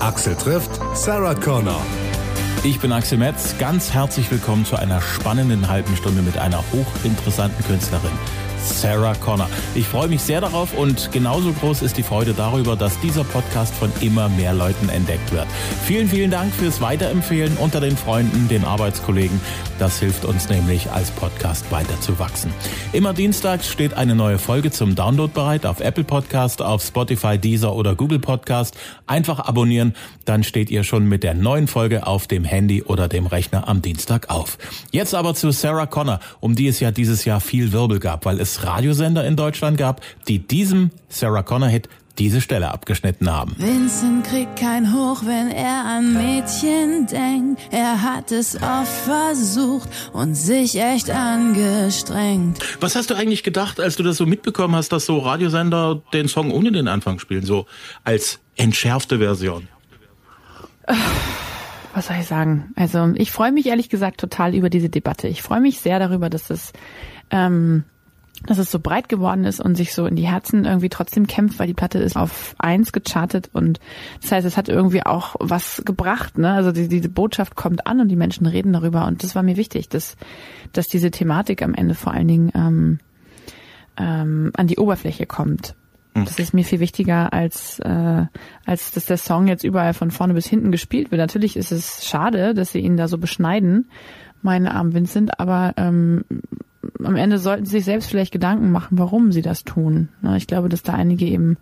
Axel trifft Sarah Connor. Ich bin Axel Metz. Ganz herzlich willkommen zu einer spannenden halben Stunde mit einer hochinteressanten Künstlerin. Sarah Connor. Ich freue mich sehr darauf und genauso groß ist die Freude darüber, dass dieser Podcast von immer mehr Leuten entdeckt wird. Vielen, vielen Dank fürs Weiterempfehlen unter den Freunden, den Arbeitskollegen. Das hilft uns nämlich als Podcast weiter zu wachsen. Immer dienstags steht eine neue Folge zum Download bereit auf Apple Podcast, auf Spotify, Deezer oder Google Podcast. Einfach abonnieren, dann steht ihr schon mit der neuen Folge auf dem Handy oder dem Rechner am Dienstag auf. Jetzt aber zu Sarah Connor, um die es ja dieses Jahr viel Wirbel gab, weil es Radiosender in Deutschland gab, die diesem Sarah Connor-Hit diese Stelle abgeschnitten haben. Vincent kriegt kein Hoch, wenn er an Mädchen denkt. Er hat es oft versucht und sich echt angestrengt. Was hast du eigentlich gedacht, als du das so mitbekommen hast, dass so Radiosender den Song ohne den Anfang spielen, so als entschärfte Version? Was soll ich sagen? Also ich freue mich ehrlich gesagt total über diese Debatte. Ich freue mich sehr darüber, dass es ähm, dass es so breit geworden ist und sich so in die Herzen irgendwie trotzdem kämpft, weil die Platte ist auf eins gechartet und das heißt, es hat irgendwie auch was gebracht, ne? Also die, diese Botschaft kommt an und die Menschen reden darüber und das war mir wichtig, dass, dass diese Thematik am Ende vor allen Dingen ähm, ähm, an die Oberfläche kommt. Hm. Das ist mir viel wichtiger, als, äh, als dass der Song jetzt überall von vorne bis hinten gespielt wird. Natürlich ist es schade, dass sie ihn da so beschneiden, meine armen Vincent, aber ähm, am Ende sollten sie sich selbst vielleicht Gedanken machen, warum sie das tun. Ich glaube, dass da einige eben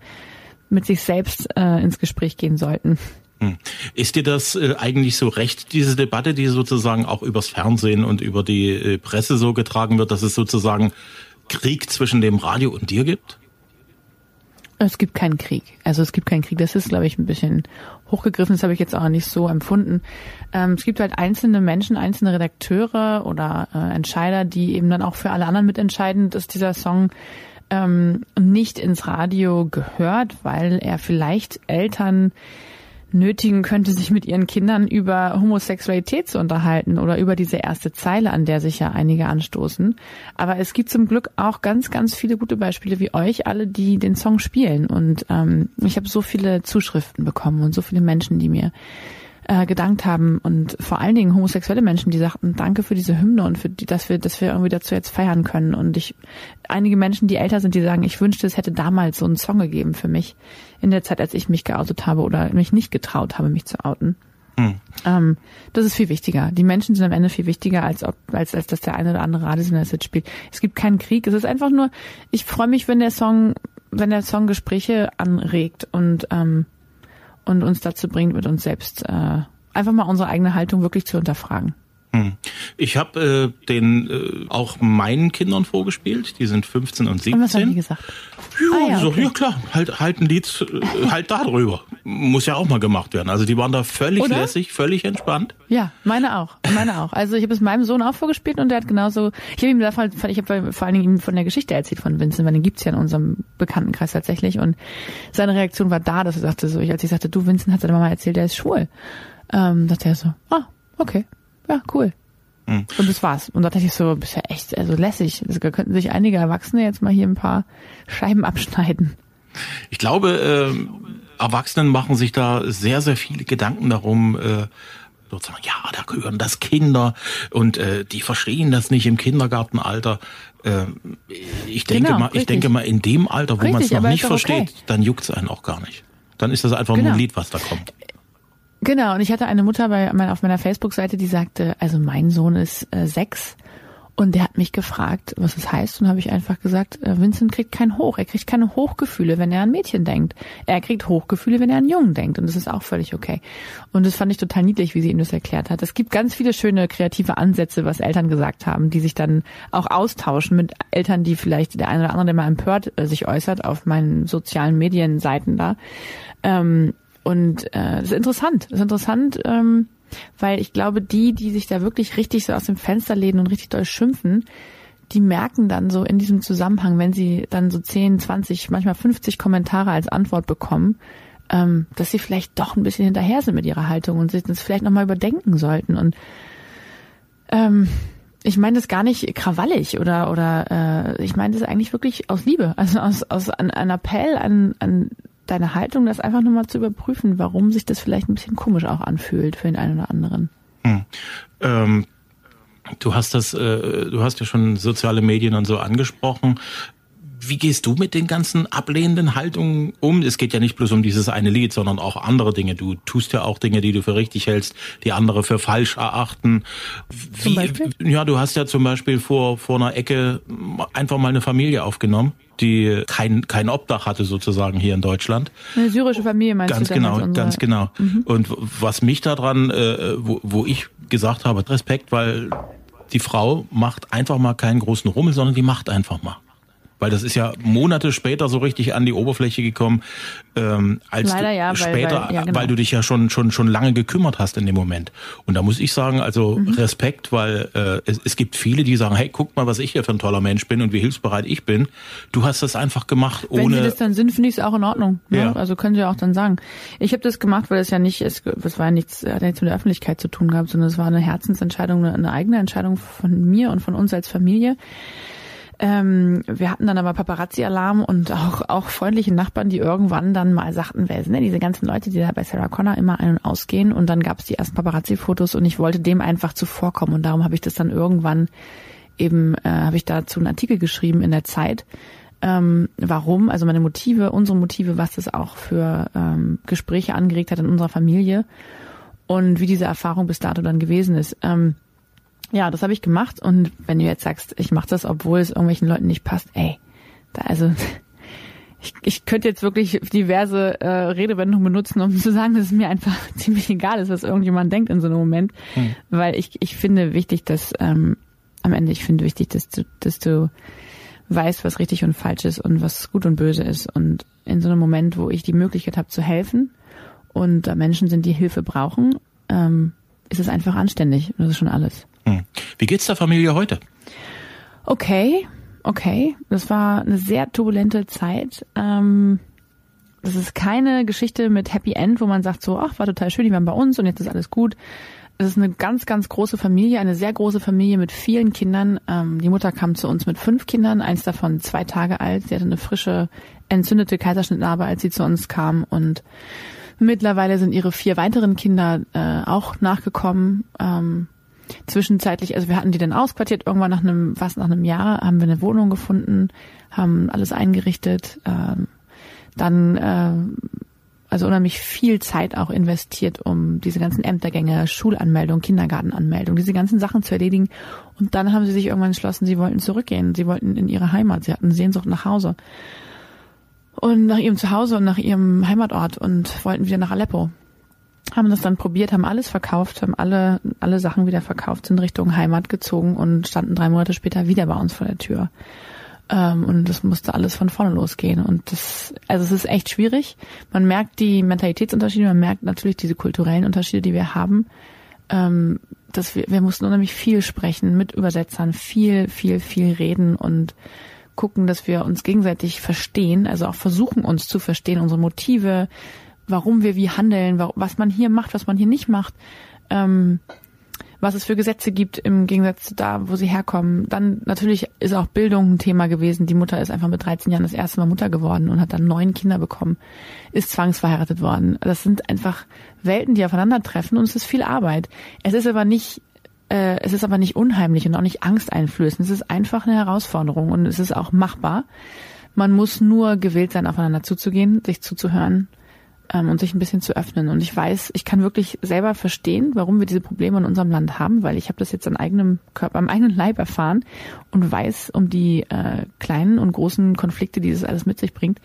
mit sich selbst äh, ins Gespräch gehen sollten. Hm. Ist dir das äh, eigentlich so recht, diese Debatte, die sozusagen auch übers Fernsehen und über die äh, Presse so getragen wird, dass es sozusagen Krieg zwischen dem Radio und dir gibt? Es gibt keinen Krieg. Also es gibt keinen Krieg. Das ist, glaube ich, ein bisschen hochgegriffen. Das habe ich jetzt auch nicht so empfunden. Ähm, es gibt halt einzelne Menschen, einzelne Redakteure oder äh, Entscheider, die eben dann auch für alle anderen mitentscheiden, dass dieser Song ähm, nicht ins Radio gehört, weil er vielleicht Eltern nötigen könnte, sich mit ihren Kindern über Homosexualität zu unterhalten oder über diese erste Zeile, an der sich ja einige anstoßen. Aber es gibt zum Glück auch ganz, ganz viele gute Beispiele wie euch alle, die den Song spielen. Und ähm, ich habe so viele Zuschriften bekommen und so viele Menschen, die mir äh, gedankt haben und vor allen Dingen homosexuelle Menschen, die sagten, danke für diese Hymne und für die, dass wir, dass wir irgendwie dazu jetzt feiern können. Und ich, einige Menschen, die älter sind, die sagen, ich wünschte, es hätte damals so einen Song gegeben für mich in der Zeit, als ich mich geoutet habe oder mich nicht getraut habe, mich zu outen. Hm. Ähm, das ist viel wichtiger. Die Menschen sind am Ende viel wichtiger, als ob, als, als dass der eine oder andere Radiosender das jetzt spielt. Es gibt keinen Krieg. Es ist einfach nur, ich freue mich, wenn der Song, wenn der Song Gespräche anregt und ähm, und uns dazu bringt, mit uns selbst äh, einfach mal unsere eigene Haltung wirklich zu hinterfragen. Hm. Ich habe äh, den äh, auch meinen Kindern vorgespielt, die sind 15 und 17. Und was haben die gesagt? Ja, ah, ja, so, okay. ja klar, halt, halt ein Lied äh, halt darüber. Muss ja auch mal gemacht werden. Also die waren da völlig Oder? lässig, völlig entspannt. Ja, meine auch, meine auch. Also ich habe es meinem Sohn auch vorgespielt und der hat genauso, ich habe ihm davon, ich habe vor allen Dingen ihm von der Geschichte erzählt von Vincent, weil den gibt's ja in unserem Bekanntenkreis tatsächlich und seine Reaktion war da, dass er sagte so, ich, als ich sagte, du Vincent hat seine Mama erzählt, der ist schwul. Ähm, dachte er so, ah, okay ja, cool. Mhm. Und das war's. Und da dachte ich so, bist ja echt, also lässig. Da könnten sich einige Erwachsene jetzt mal hier ein paar Scheiben abschneiden. Ich glaube, äh, Erwachsenen machen sich da sehr, sehr viele Gedanken darum, äh, sozusagen, ja, da gehören das Kinder und äh, die verstehen das nicht im Kindergartenalter. Äh, ich denke genau, mal, ich denke mal, in dem Alter, wo man es noch nicht versteht, okay. dann juckt es einen auch gar nicht. Dann ist das einfach genau. nur ein. Lied, was da kommt. Genau, und ich hatte eine Mutter bei, auf meiner Facebook-Seite, die sagte, also mein Sohn ist äh, sechs und der hat mich gefragt, was das heißt, und habe ich einfach gesagt, äh, Vincent kriegt kein Hoch, er kriegt keine Hochgefühle, wenn er an Mädchen denkt. Er kriegt Hochgefühle, wenn er an Jungen denkt, und das ist auch völlig okay. Und das fand ich total niedlich, wie sie ihm das erklärt hat. Es gibt ganz viele schöne kreative Ansätze, was Eltern gesagt haben, die sich dann auch austauschen mit Eltern, die vielleicht der eine oder andere, der mal empört äh, sich äußert auf meinen sozialen Medienseiten da. Ähm, und äh, das ist interessant. Das ist interessant, ähm, weil ich glaube, die, die sich da wirklich richtig so aus dem Fenster lehnen und richtig doll schimpfen, die merken dann so in diesem Zusammenhang, wenn sie dann so 10, 20, manchmal 50 Kommentare als Antwort bekommen, ähm, dass sie vielleicht doch ein bisschen hinterher sind mit ihrer Haltung und sich das vielleicht nochmal überdenken sollten. Und ähm, ich meine das gar nicht krawallig oder oder äh, ich meine das eigentlich wirklich aus Liebe, also aus, aus ein, ein Appell an, an deine Haltung, das einfach nur mal zu überprüfen, warum sich das vielleicht ein bisschen komisch auch anfühlt für den einen oder anderen. Hm. Ähm, du hast das, äh, du hast ja schon soziale Medien und so angesprochen. Wie gehst du mit den ganzen ablehnenden Haltungen um? Es geht ja nicht bloß um dieses eine Lied, sondern auch andere Dinge. Du tust ja auch Dinge, die du für richtig hältst, die andere für falsch erachten. Wie, ja, du hast ja zum Beispiel vor, vor einer Ecke einfach mal eine Familie aufgenommen die kein, kein Obdach hatte sozusagen hier in Deutschland. Eine syrische Familie meinst ganz du? Genau, ganz genau. Mhm. Und was mich daran, äh, wo, wo ich gesagt habe, Respekt, weil die Frau macht einfach mal keinen großen Rummel, sondern die macht einfach mal. Weil das ist ja Monate später so richtig an die Oberfläche gekommen, ähm, als Leider ja, weil, später, weil, ja, genau. weil du dich ja schon schon schon lange gekümmert hast in dem Moment. Und da muss ich sagen, also mhm. Respekt, weil äh, es, es gibt viele, die sagen, hey, guck mal, was ich hier für ein toller Mensch bin und wie hilfsbereit ich bin. Du hast das einfach gemacht ohne. Wenn sie das dann sind, finde ich es auch in Ordnung. Ne? Ja. Also können sie auch dann sagen. Ich habe das gemacht, weil es ja nicht, es, es war ja nichts, hat ja nichts mit der Öffentlichkeit zu tun gehabt, sondern es war eine Herzensentscheidung, eine, eine eigene Entscheidung von mir und von uns als Familie. Ähm, wir hatten dann aber Paparazzi-Alarm und auch, auch freundliche Nachbarn, die irgendwann dann mal sagten, wer sind denn diese ganzen Leute, die da bei Sarah Connor immer ein- und ausgehen. Und dann gab es die ersten Paparazzi-Fotos und ich wollte dem einfach zuvorkommen. Und darum habe ich das dann irgendwann eben, äh, habe ich dazu einen Artikel geschrieben in der Zeit. Ähm, warum, also meine Motive, unsere Motive, was das auch für ähm, Gespräche angeregt hat in unserer Familie und wie diese Erfahrung bis dato dann gewesen ist. Ähm, ja, das habe ich gemacht und wenn du jetzt sagst, ich mache das, obwohl es irgendwelchen Leuten nicht passt, ey, da also ich, ich könnte jetzt wirklich diverse äh, Redewendungen benutzen, um zu sagen, dass es mir einfach ziemlich egal ist, was irgendjemand denkt in so einem Moment, hm. weil ich ich finde wichtig, dass ähm, am Ende ich finde wichtig, dass du dass du weißt, was richtig und falsch ist und was gut und böse ist und in so einem Moment, wo ich die Möglichkeit habe zu helfen und da Menschen sind, die Hilfe brauchen, ähm, ist es einfach anständig. Das ist schon alles. Hm. Wie geht's der Familie heute? Okay, okay. Das war eine sehr turbulente Zeit. Ähm, das ist keine Geschichte mit Happy End, wo man sagt so, ach, war total schön, die waren bei uns und jetzt ist alles gut. Es ist eine ganz, ganz große Familie, eine sehr große Familie mit vielen Kindern. Ähm, die Mutter kam zu uns mit fünf Kindern, eins davon zwei Tage alt. Sie hatte eine frische, entzündete Kaiserschnittnarbe, als sie zu uns kam. Und mittlerweile sind ihre vier weiteren Kinder äh, auch nachgekommen. Ähm, zwischenzeitlich, also wir hatten die dann ausquartiert, irgendwann nach einem, fast nach einem Jahr haben wir eine Wohnung gefunden, haben alles eingerichtet, ähm, dann äh, also unheimlich viel Zeit auch investiert, um diese ganzen Ämtergänge, Schulanmeldung, Kindergartenanmeldung, diese ganzen Sachen zu erledigen. Und dann haben sie sich irgendwann entschlossen, sie wollten zurückgehen, sie wollten in ihre Heimat, sie hatten Sehnsucht nach Hause. Und nach ihrem Zuhause und nach ihrem Heimatort und wollten wieder nach Aleppo haben das dann probiert, haben alles verkauft, haben alle, alle Sachen wieder verkauft, sind Richtung Heimat gezogen und standen drei Monate später wieder bei uns vor der Tür. Ähm, und das musste alles von vorne losgehen. Und das, also es ist echt schwierig. Man merkt die Mentalitätsunterschiede, man merkt natürlich diese kulturellen Unterschiede, die wir haben. Ähm, dass wir, wir mussten unheimlich viel sprechen mit Übersetzern, viel, viel, viel reden und gucken, dass wir uns gegenseitig verstehen, also auch versuchen uns zu verstehen, unsere Motive, warum wir wie handeln, was man hier macht, was man hier nicht macht, ähm, was es für Gesetze gibt im Gegensatz zu da, wo sie herkommen. Dann natürlich ist auch Bildung ein Thema gewesen. Die Mutter ist einfach mit 13 Jahren das erste Mal Mutter geworden und hat dann neun Kinder bekommen, ist zwangsverheiratet worden. Das sind einfach Welten, die aufeinandertreffen und es ist viel Arbeit. Es ist aber nicht äh, es ist aber nicht unheimlich und auch nicht angsteinflößend. Es ist einfach eine Herausforderung und es ist auch machbar. Man muss nur gewillt sein, aufeinander zuzugehen, sich zuzuhören ähm, und sich ein bisschen zu öffnen. Und ich weiß, ich kann wirklich selber verstehen, warum wir diese Probleme in unserem Land haben, weil ich habe das jetzt an eigenem Körper, am eigenen Leib erfahren und weiß um die äh, kleinen und großen Konflikte, die das alles mit sich bringt.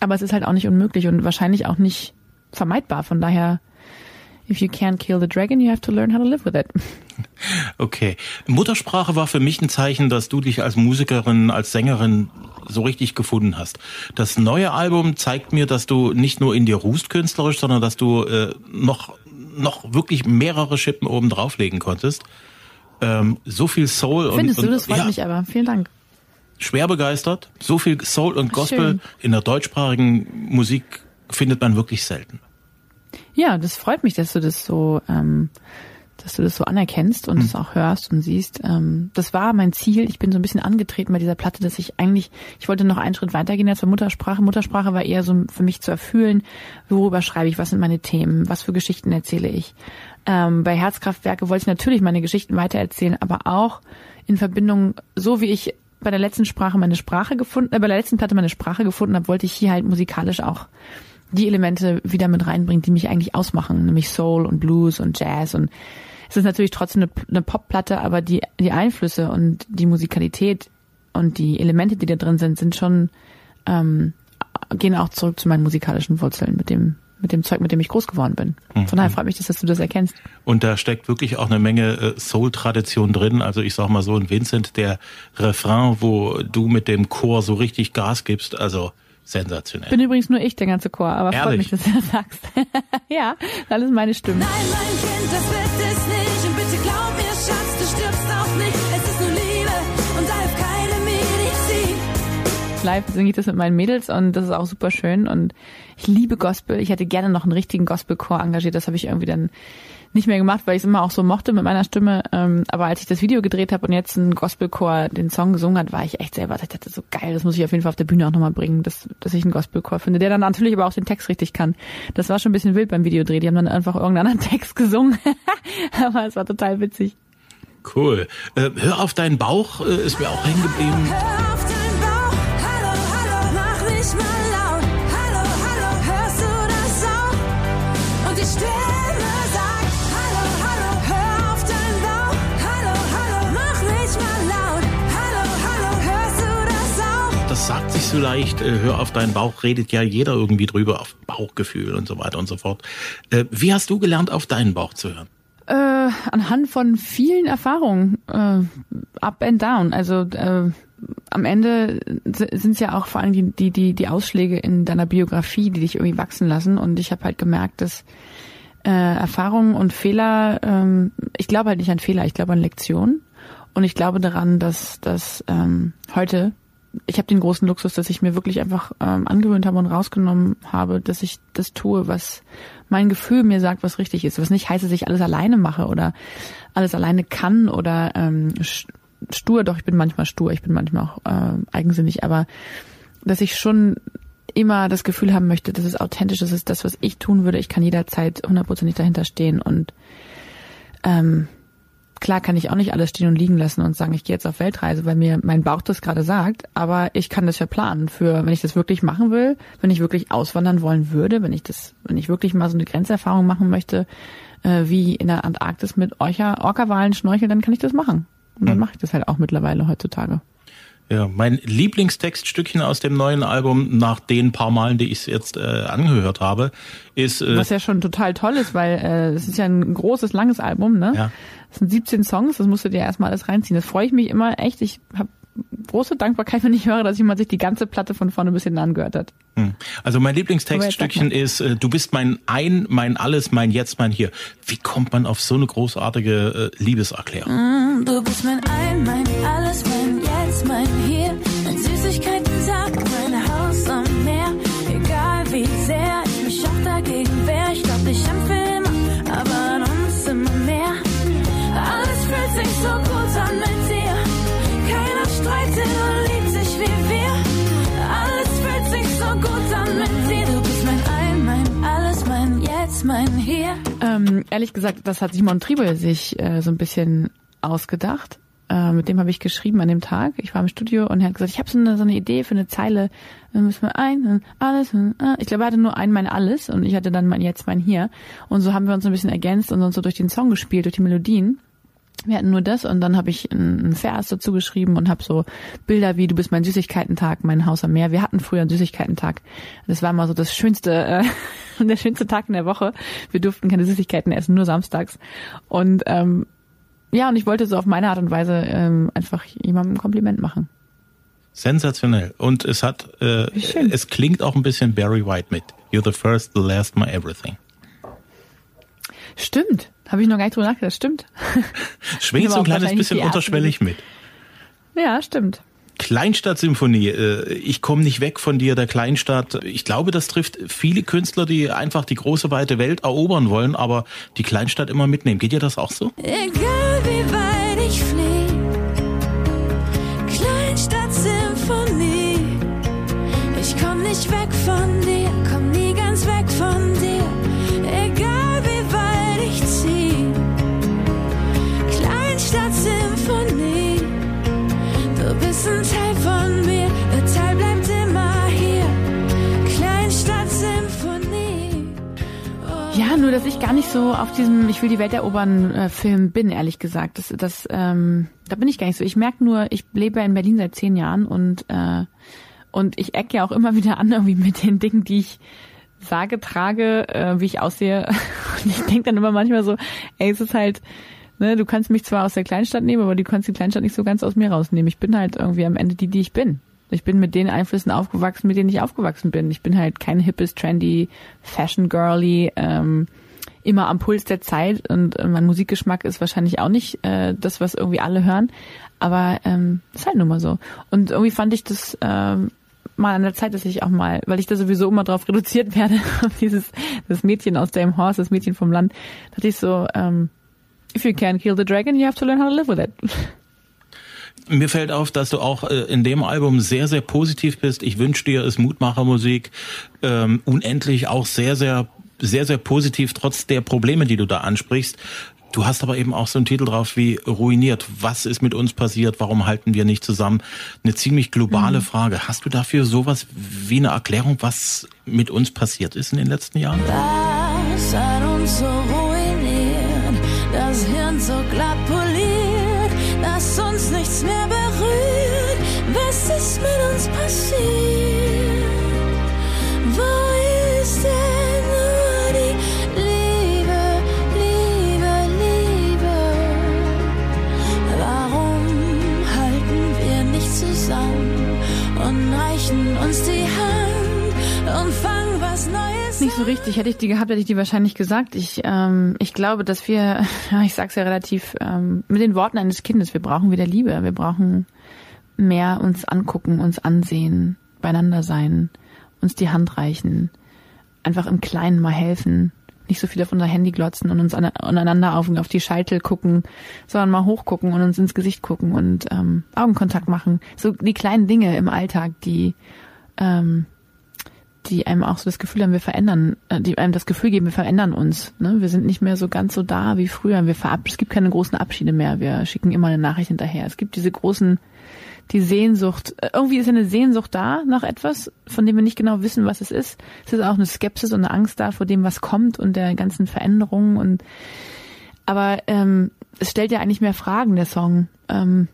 Aber es ist halt auch nicht unmöglich und wahrscheinlich auch nicht vermeidbar. Von daher, if you can't kill the dragon, you have to learn how to live with it. Okay. Muttersprache war für mich ein Zeichen, dass du dich als Musikerin, als Sängerin so richtig gefunden hast. Das neue Album zeigt mir, dass du nicht nur in dir ruhst künstlerisch, sondern dass du äh, noch, noch wirklich mehrere Schippen oben drauflegen konntest. Ähm, so viel Soul Findest und, und, du, das freut ja, mich aber. Vielen Dank. Schwer begeistert. So viel Soul und Gospel Schön. in der deutschsprachigen Musik findet man wirklich selten. Ja, das freut mich, dass du das so ähm, dass du das so anerkennst und es Hm. auch hörst und siehst. Ähm, das war mein Ziel. Ich bin so ein bisschen angetreten bei dieser Platte, dass ich eigentlich, ich wollte noch einen Schritt weitergehen als zur Muttersprache. Muttersprache war eher so für mich zu erfühlen, worüber schreibe ich, was sind meine Themen, was für Geschichten erzähle ich. Ähm, bei Herzkraftwerke wollte ich natürlich meine Geschichten weitererzählen, aber auch in Verbindung, so wie ich bei der letzten Sprache meine Sprache gefunden, äh, bei der letzten Platte meine Sprache gefunden habe, wollte ich hier halt musikalisch auch die Elemente wieder mit reinbringen, die mich eigentlich ausmachen, nämlich Soul und Blues und Jazz und es ist natürlich trotzdem eine, eine Popplatte, aber die, die Einflüsse und die Musikalität und die Elemente, die da drin sind, sind schon, ähm, gehen auch zurück zu meinen musikalischen Wurzeln mit dem, mit dem Zeug, mit dem ich groß geworden bin. Von daher freut mich das, dass du das erkennst. Und da steckt wirklich auch eine Menge äh, Soul-Tradition drin. Also ich sag mal so, in Vincent, der Refrain, wo du mit dem Chor so richtig Gas gibst, also sensationell. Bin übrigens nur ich, der ganze Chor, aber freut Ehrlich? mich, dass du das sagst. ja, das ist meine Stimme. Nein, mein Kind, das wird es nicht. Und bitte glaub mir, Schatz, du stirbst auch nicht. Es ist nur Liebe und da hilft keine Medizin. Live singe ich das mit meinen Mädels und das ist auch super schön und ich liebe Gospel. Ich hätte gerne noch einen richtigen Gospelchor engagiert. Das habe ich irgendwie dann nicht mehr gemacht, weil ich es immer auch so mochte mit meiner Stimme. Ähm, aber als ich das Video gedreht habe und jetzt ein Gospelchor den Song gesungen hat, war ich echt selber, ich dachte so geil, das muss ich auf jeden Fall auf der Bühne auch nochmal bringen, dass, dass ich einen Gospelchor finde, der dann natürlich aber auch den Text richtig kann. Das war schon ein bisschen wild beim Videodreh. Die haben dann einfach irgendeinen anderen Text gesungen. aber es war total witzig. Cool. Äh, hör auf deinen Bauch, äh, ist mir auch hängen geblieben. So leicht, äh, hör auf deinen Bauch, redet ja jeder irgendwie drüber, auf Bauchgefühl und so weiter und so fort. Äh, wie hast du gelernt, auf deinen Bauch zu hören? Äh, anhand von vielen Erfahrungen, äh, up and down. Also äh, am Ende sind es ja auch vor allem die, die, die, die Ausschläge in deiner Biografie, die dich irgendwie wachsen lassen. Und ich habe halt gemerkt, dass äh, Erfahrungen und Fehler, ähm, ich glaube halt nicht an Fehler, ich glaube an Lektionen. Und ich glaube daran, dass, dass ähm, heute, ich habe den großen Luxus, dass ich mir wirklich einfach ähm, angewöhnt habe und rausgenommen habe, dass ich das tue, was mein Gefühl mir sagt, was richtig ist. Was nicht heißt, dass ich alles alleine mache oder alles alleine kann oder ähm, stur, doch ich bin manchmal stur, ich bin manchmal auch äh, eigensinnig, aber dass ich schon immer das Gefühl haben möchte, das ist authentisch, das ist das, was ich tun würde. Ich kann jederzeit hundertprozentig dahinter stehen und ähm, klar kann ich auch nicht alles stehen und liegen lassen und sagen, ich gehe jetzt auf Weltreise, weil mir mein Bauch das gerade sagt, aber ich kann das ja planen für, wenn ich das wirklich machen will, wenn ich wirklich auswandern wollen würde, wenn ich das, wenn ich wirklich mal so eine Grenzerfahrung machen möchte, äh, wie in der Antarktis mit Orca, Orca-Walen schnorcheln, dann kann ich das machen. Und dann mache ich das halt auch mittlerweile heutzutage. Ja, mein Lieblingstextstückchen aus dem neuen Album, nach den paar Malen, die ich es jetzt äh, angehört habe, ist äh, Was ja schon total toll ist, weil äh, es ist ja ein großes, langes Album, ne? Ja. Es sind 17 Songs, das musst du dir erstmal alles reinziehen. Das freue ich mich immer echt. Ich habe große Dankbarkeit, wenn ich höre, dass jemand sich die ganze Platte von vorne bis hinten angehört hat. hm. also mein Lieblingstextstückchen ist, äh, du bist mein Ein, mein Alles, mein Jetzt, mein Hier. Wie kommt man auf so eine großartige äh, Liebeserklärung? Du bist mein Ein, mein Alles, mein Jetzt, mein Hier. Mein Süßigkeiten-Tag, Ähm, ehrlich gesagt, das hat Simon Triebel sich äh, so ein bisschen ausgedacht. Äh, mit dem habe ich geschrieben an dem Tag. Ich war im Studio und er hat gesagt, ich habe so eine, so eine Idee für eine Zeile. Dann müssen wir ein, alles. äh. Ich glaube, er hatte nur ein, mein alles und ich hatte dann mein jetzt, mein hier. Und so haben wir uns ein bisschen ergänzt und uns so durch den Song gespielt, durch die Melodien. Wir hatten nur das und dann habe ich einen Vers dazu geschrieben und habe so Bilder wie du bist mein Süßigkeitentag, mein Haus am Meer. Wir hatten früher einen Süßigkeitentag. Das war mal so das schönste, äh, der schönste Tag in der Woche. Wir durften keine Süßigkeiten essen, nur samstags. Und ähm, ja, und ich wollte so auf meine Art und Weise ähm, einfach jemandem ein Kompliment machen. Sensationell. Und es hat, äh, schön. es klingt auch ein bisschen Barry White mit. You're the first, the last, my everything. Stimmt, habe ich noch gar nicht drüber nachgedacht. Stimmt. Schwingt so ein auch kleines bisschen unterschwellig mit. Ja, stimmt. Kleinstadtsymphonie. Äh, ich komme nicht weg von dir, der Kleinstadt. Ich glaube, das trifft viele Künstler, die einfach die große weite Welt erobern wollen, aber die Kleinstadt immer mitnehmen. Geht dir das auch so? Egal wie weit ich fliege, nur dass ich gar nicht so auf diesem Ich will die Welt erobern äh, Film bin, ehrlich gesagt. Das, das, ähm, da bin ich gar nicht so. Ich merke nur, ich lebe in Berlin seit zehn Jahren und äh, und ich ecke ja auch immer wieder an irgendwie mit den Dingen, die ich sage, trage, äh, wie ich aussehe. Und ich denke dann immer manchmal so, ey, es ist halt, ne, du kannst mich zwar aus der Kleinstadt nehmen, aber du kannst die Kleinstadt nicht so ganz aus mir rausnehmen. Ich bin halt irgendwie am Ende die, die ich bin. Ich bin mit den Einflüssen aufgewachsen, mit denen ich aufgewachsen bin. Ich bin halt kein hippes, trendy, fashion girly, ähm, immer am Puls der Zeit und äh, mein Musikgeschmack ist wahrscheinlich auch nicht äh, das, was irgendwie alle hören. Aber ähm, ist halt nun mal so. Und irgendwie fand ich das ähm, mal an der Zeit, dass ich auch mal, weil ich da sowieso immer drauf reduziert werde, dieses das Mädchen aus dem Horse, das Mädchen vom Land, dachte ich so, ähm, if you can't kill the dragon, you have to learn how to live with it. Mir fällt auf, dass du auch äh, in dem Album sehr, sehr positiv bist. Ich wünsche dir, es Mutmachermusik ähm, unendlich auch sehr, sehr, sehr, sehr positiv, trotz der Probleme, die du da ansprichst. Du hast aber eben auch so einen Titel drauf wie ruiniert. Was ist mit uns passiert? Warum halten wir nicht zusammen? Eine ziemlich globale Frage. Hast du dafür sowas wie eine Erklärung, was mit uns passiert ist in den letzten Jahren? Was hat uns so ruiniert, das Hirn so uns nichts mehr berührt? Was ist mit uns passiert? So richtig. Hätte ich die gehabt, hätte ich die wahrscheinlich gesagt. Ich, ähm, ich glaube, dass wir, ja, ich sag's ja relativ ähm, mit den Worten eines Kindes, wir brauchen wieder Liebe. Wir brauchen mehr uns angucken, uns ansehen, beieinander sein, uns die Hand reichen, einfach im Kleinen mal helfen, nicht so viel auf unser Handy glotzen und uns an, aneinander auf, auf die Scheitel gucken, sondern mal hochgucken und uns ins Gesicht gucken und ähm, Augenkontakt machen. So die kleinen Dinge im Alltag, die ähm, die einem auch so das Gefühl haben, wir verändern, äh, die einem das Gefühl geben, wir verändern uns. Ne? Wir sind nicht mehr so ganz so da wie früher. Wir verab es gibt keine großen Abschiede mehr. Wir schicken immer eine Nachricht hinterher. Es gibt diese großen, die Sehnsucht. äh, Irgendwie ist eine Sehnsucht da nach etwas, von dem wir nicht genau wissen, was es ist. Es ist auch eine Skepsis und eine Angst da vor dem, was kommt und der ganzen Veränderungen und aber ähm, es stellt ja eigentlich mehr Fragen, der Song. Ähm,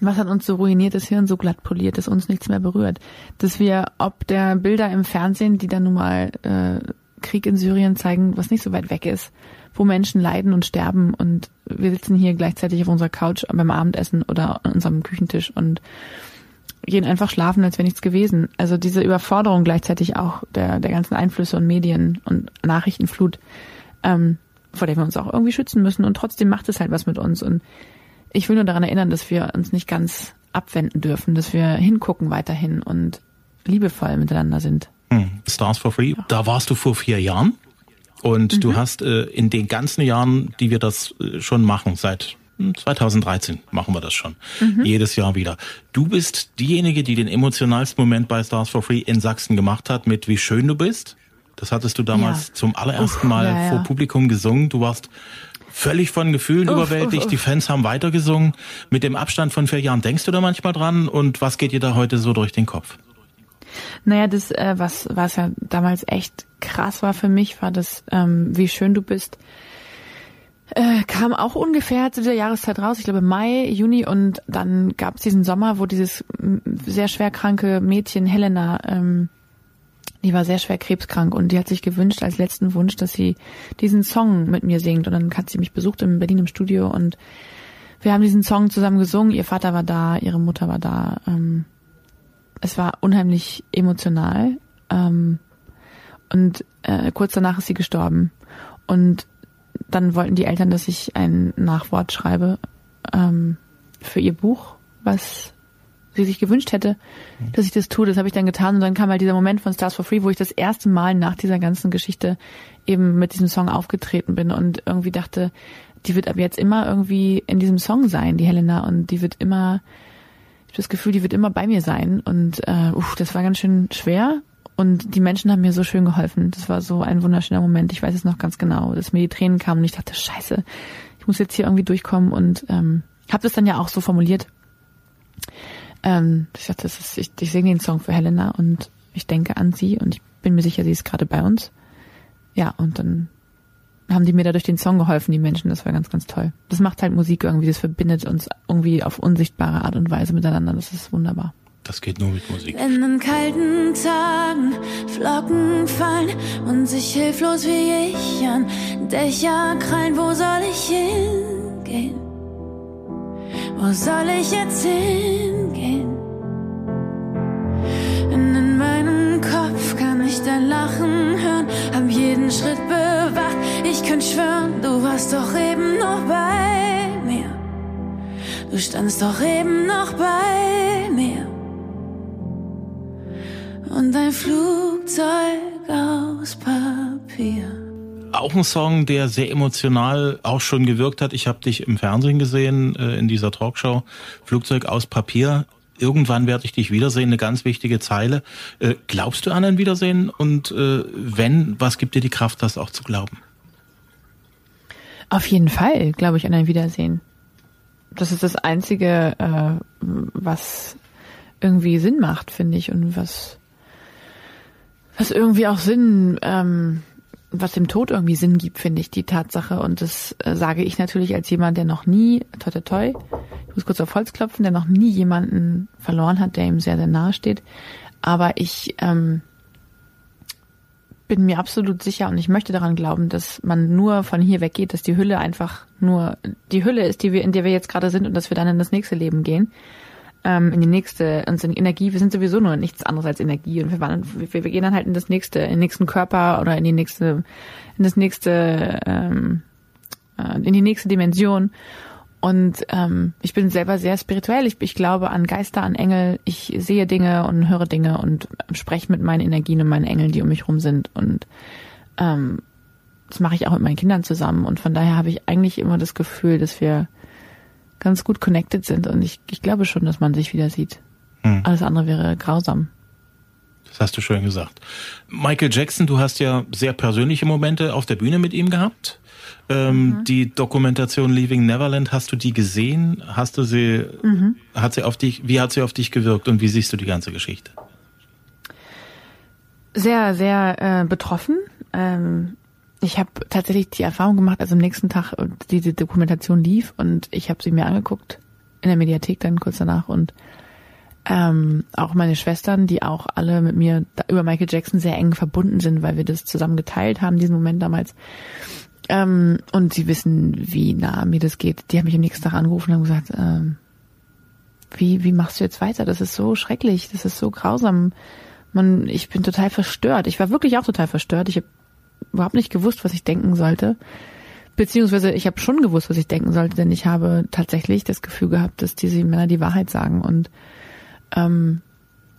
was hat uns so ruiniert, das Hirn so glatt poliert, dass uns nichts mehr berührt? Dass wir, ob der Bilder im Fernsehen, die dann nun mal äh, Krieg in Syrien zeigen, was nicht so weit weg ist, wo Menschen leiden und sterben und wir sitzen hier gleichzeitig auf unserer Couch beim Abendessen oder an unserem Küchentisch und gehen einfach schlafen, als wäre nichts gewesen. Also diese Überforderung gleichzeitig auch der, der ganzen Einflüsse und Medien und Nachrichtenflut, ähm, vor der wir uns auch irgendwie schützen müssen und trotzdem macht es halt was mit uns und ich will nur daran erinnern, dass wir uns nicht ganz abwenden dürfen, dass wir hingucken weiterhin und liebevoll miteinander sind. Hm. Stars for Free, da warst du vor vier Jahren und du hast äh, in den ganzen Jahren, die wir das äh, schon machen, seit hm, 2013 machen wir das schon, jedes Jahr wieder. Du bist diejenige, die den emotionalsten Moment bei Stars for Free in Sachsen gemacht hat mit Wie schön du bist. Das hattest du damals Ja. zum allerersten Mal ja. vor Publikum gesungen. Du warst völlig von Gefühlen Uff, überwältigt. uff, uff. Die Fans haben weitergesungen. Mit dem Abstand von vier Jahren denkst du da manchmal dran und was geht dir da heute so durch den Kopf? Naja, das, äh, was, was ja damals echt krass war für mich, war das, ähm, wie schön du bist. Äh, kam auch ungefähr zu dieser Jahreszeit raus, ich glaube Mai, Juni und dann gab es diesen Sommer, wo dieses sehr schwer kranke Mädchen Helena, ähm, die war sehr schwer krebskrank und die hat sich gewünscht als letzten Wunsch, dass sie diesen Song mit mir singt und dann hat sie mich besucht in Berlin im Studio und wir haben diesen Song zusammen gesungen, ihr Vater war da, ihre Mutter war da, ähm, es war unheimlich emotional. Ähm, und äh, kurz danach ist sie gestorben. Und dann wollten die Eltern, dass ich ein Nachwort schreibe ähm, für ihr Buch, was sie sich gewünscht hätte, dass ich das tue. Das habe ich dann getan und dann kam halt dieser Moment von Stars for Free, wo ich das erste Mal nach dieser ganzen Geschichte eben mit diesem Song aufgetreten bin und irgendwie dachte, die wird ab jetzt immer irgendwie in diesem Song sein, die Helena, und die wird immer, ich habe das Gefühl, die wird immer bei mir sein. Und äh, uff, das war ganz schön schwer. Und die Menschen haben mir so schön geholfen. Das war so ein wunderschöner Moment. Ich weiß es noch ganz genau, dass mir die Tränen kamen und ich dachte, scheiße, ich muss jetzt hier irgendwie durchkommen und ähm, habe das dann ja auch so formuliert. Ähm, ich dachte, das ist, ich, ich singe den Song für Helena und ich denke an sie und ich bin mir sicher, sie ist gerade bei uns. Ja, und dann haben die mir dadurch den Song geholfen, die Menschen. Das war ganz, ganz toll. Das macht halt Musik irgendwie, das verbindet uns irgendwie auf unsichtbare Art und Weise miteinander. Das ist wunderbar. Das geht nur mit Musik. In den kalten Tagen Flocken fallen und sich hilflos wie ich an Dächer krallen. Wo soll ich hingehen? Wo soll ich jetzt hingehen? In meinem Kopf kann ich dein Lachen hören, hab jeden Schritt bewacht. Ich könnte schwören, du warst doch eben noch bei mir. Du standst doch eben noch bei mir. Und ein Flugzeug aus Papier. Auch ein Song, der sehr emotional auch schon gewirkt hat. Ich habe dich im Fernsehen gesehen, äh, in dieser Talkshow. Flugzeug aus Papier. Irgendwann werde ich dich wiedersehen, eine ganz wichtige Zeile. Äh, glaubst du an ein Wiedersehen? Und äh, wenn, was gibt dir die Kraft, das auch zu glauben? Auf jeden Fall glaube ich an ein Wiedersehen. Das ist das Einzige, was irgendwie Sinn macht, finde ich, und was, was irgendwie auch Sinn, ähm, was dem Tod irgendwie Sinn gibt, finde ich, die Tatsache. Und das äh, sage ich natürlich als jemand, der noch nie, toi toi toi, ich muss kurz auf Holz klopfen, der noch nie jemanden verloren hat, der ihm sehr, sehr nahe steht. Aber ich ähm, bin mir absolut sicher und ich möchte daran glauben, dass man nur von hier weggeht, dass die Hülle einfach nur die Hülle ist, die wir, in der wir jetzt gerade sind und dass wir dann in das nächste Leben gehen. Ähm, in die nächste, unsere Energie, wir sind sowieso nur nichts anderes als Energie und wir, wandern, wir, wir gehen dann halt in das nächste, in den nächsten Körper oder in die nächste, in das nächste, ähm, äh, in die nächste Dimension. Und ähm, ich bin selber sehr spirituell. Ich, ich glaube an Geister, an Engel. Ich sehe Dinge und höre Dinge und spreche mit meinen Energien und meinen Engeln, die um mich rum sind. Und ähm, das mache ich auch mit meinen Kindern zusammen. Und von daher habe ich eigentlich immer das Gefühl, dass wir ganz gut connected sind. Und ich, ich glaube schon, dass man sich wieder sieht. Hm. Alles andere wäre grausam. Das hast du schön gesagt. Michael Jackson, du hast ja sehr persönliche Momente auf der Bühne mit ihm gehabt. Ähm, mhm. Die Dokumentation Leaving Neverland, hast du die gesehen? Hast du sie, mhm. hat sie auf dich, wie hat sie auf dich gewirkt und wie siehst du die ganze Geschichte? Sehr, sehr äh, betroffen. Ähm, ich habe tatsächlich die Erfahrung gemacht, also am nächsten Tag äh, diese Dokumentation lief und ich habe sie mir angeguckt in der Mediathek dann kurz danach und ähm, auch meine Schwestern, die auch alle mit mir über Michael Jackson sehr eng verbunden sind, weil wir das zusammen geteilt haben, diesen Moment damals. Ähm, und sie wissen, wie nah mir das geht. Die haben mich am nächsten Tag angerufen und haben gesagt, ähm, wie, wie machst du jetzt weiter? Das ist so schrecklich, das ist so grausam. Man, ich bin total verstört. Ich war wirklich auch total verstört. Ich habe überhaupt nicht gewusst, was ich denken sollte. Beziehungsweise ich habe schon gewusst, was ich denken sollte, denn ich habe tatsächlich das Gefühl gehabt, dass diese Männer die Wahrheit sagen und ähm,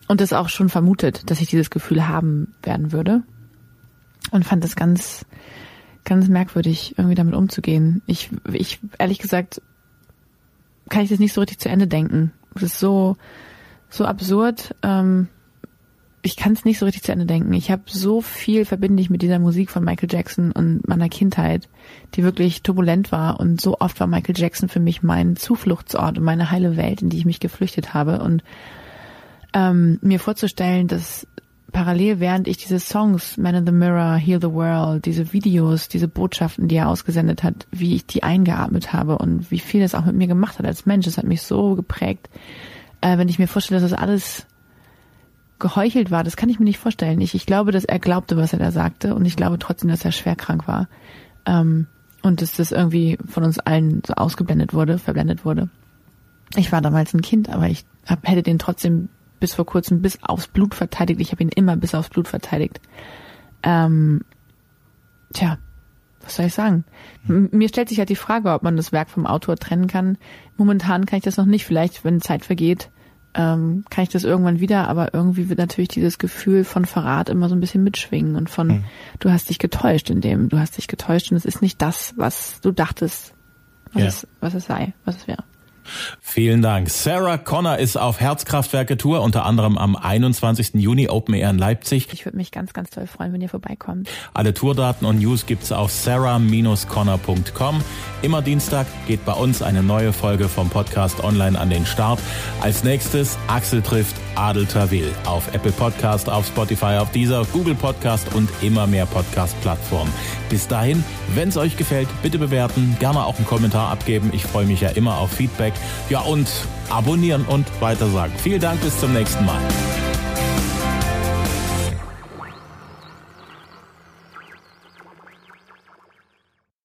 und das auch schon vermutet, dass ich dieses Gefühl haben werden würde und fand das ganz ganz merkwürdig, irgendwie damit umzugehen. Ich, ich, ehrlich gesagt, kann ich das nicht so richtig zu Ende denken. Es ist so, so absurd. Ähm, ich kann es nicht so richtig zu Ende denken. Ich habe so viel verbinde ich mit dieser Musik von Michael Jackson und meiner Kindheit, die wirklich turbulent war. Und so oft war Michael Jackson für mich mein Zufluchtsort und meine heile Welt, in die ich mich geflüchtet habe. Und ähm, mir vorzustellen, dass parallel, während ich diese Songs, Man in the Mirror, Heal the World, diese Videos, diese Botschaften, die er ausgesendet hat, wie ich die eingeatmet habe und wie viel das auch mit mir gemacht hat als Mensch. Das hat mich so geprägt. Äh, wenn ich mir vorstelle, dass das alles geheuchelt war, das kann ich mir nicht vorstellen. Ich, ich glaube, dass er glaubte, was er da sagte und ich glaube trotzdem, dass er schwer krank war. Ähm, und dass das irgendwie von uns allen so ausgeblendet wurde, verblendet wurde. Ich war damals ein Kind, aber ich hab, hätte den trotzdem bis vor kurzem bis aufs Blut verteidigt. Ich habe ihn immer bis aufs Blut verteidigt. Ähm, tja, was soll ich sagen? M mir stellt sich halt die Frage, ob man das Werk vom Autor trennen kann. Momentan kann ich das noch nicht. Vielleicht, wenn Zeit vergeht, ähm, kann ich das irgendwann wieder, aber irgendwie wird natürlich dieses Gefühl von Verrat immer so ein bisschen mitschwingen und von, mhm. du hast dich getäuscht in dem, du hast dich getäuscht und es ist nicht das, was du dachtest, was, ja. es, was es sei, was es wäre. Vielen Dank. Sarah Connor ist auf Herzkraftwerke Tour, unter anderem am 21. Juni Open Air in Leipzig. Ich würde mich ganz, ganz toll freuen, wenn ihr vorbeikommt. Alle Tourdaten und News gibt's auf sarah-connor.com. Immer Dienstag geht bei uns eine neue Folge vom Podcast online an den Start. Als nächstes Axel trifft Adel Tawil auf Apple Podcast, auf Spotify, auf dieser Google Podcast und immer mehr Podcast-Plattformen. Bis dahin, wenn es euch gefällt, bitte bewerten, gerne auch einen Kommentar abgeben. Ich freue mich ja immer auf Feedback. Ja, und abonnieren und weitersagen. Vielen Dank, bis zum nächsten Mal.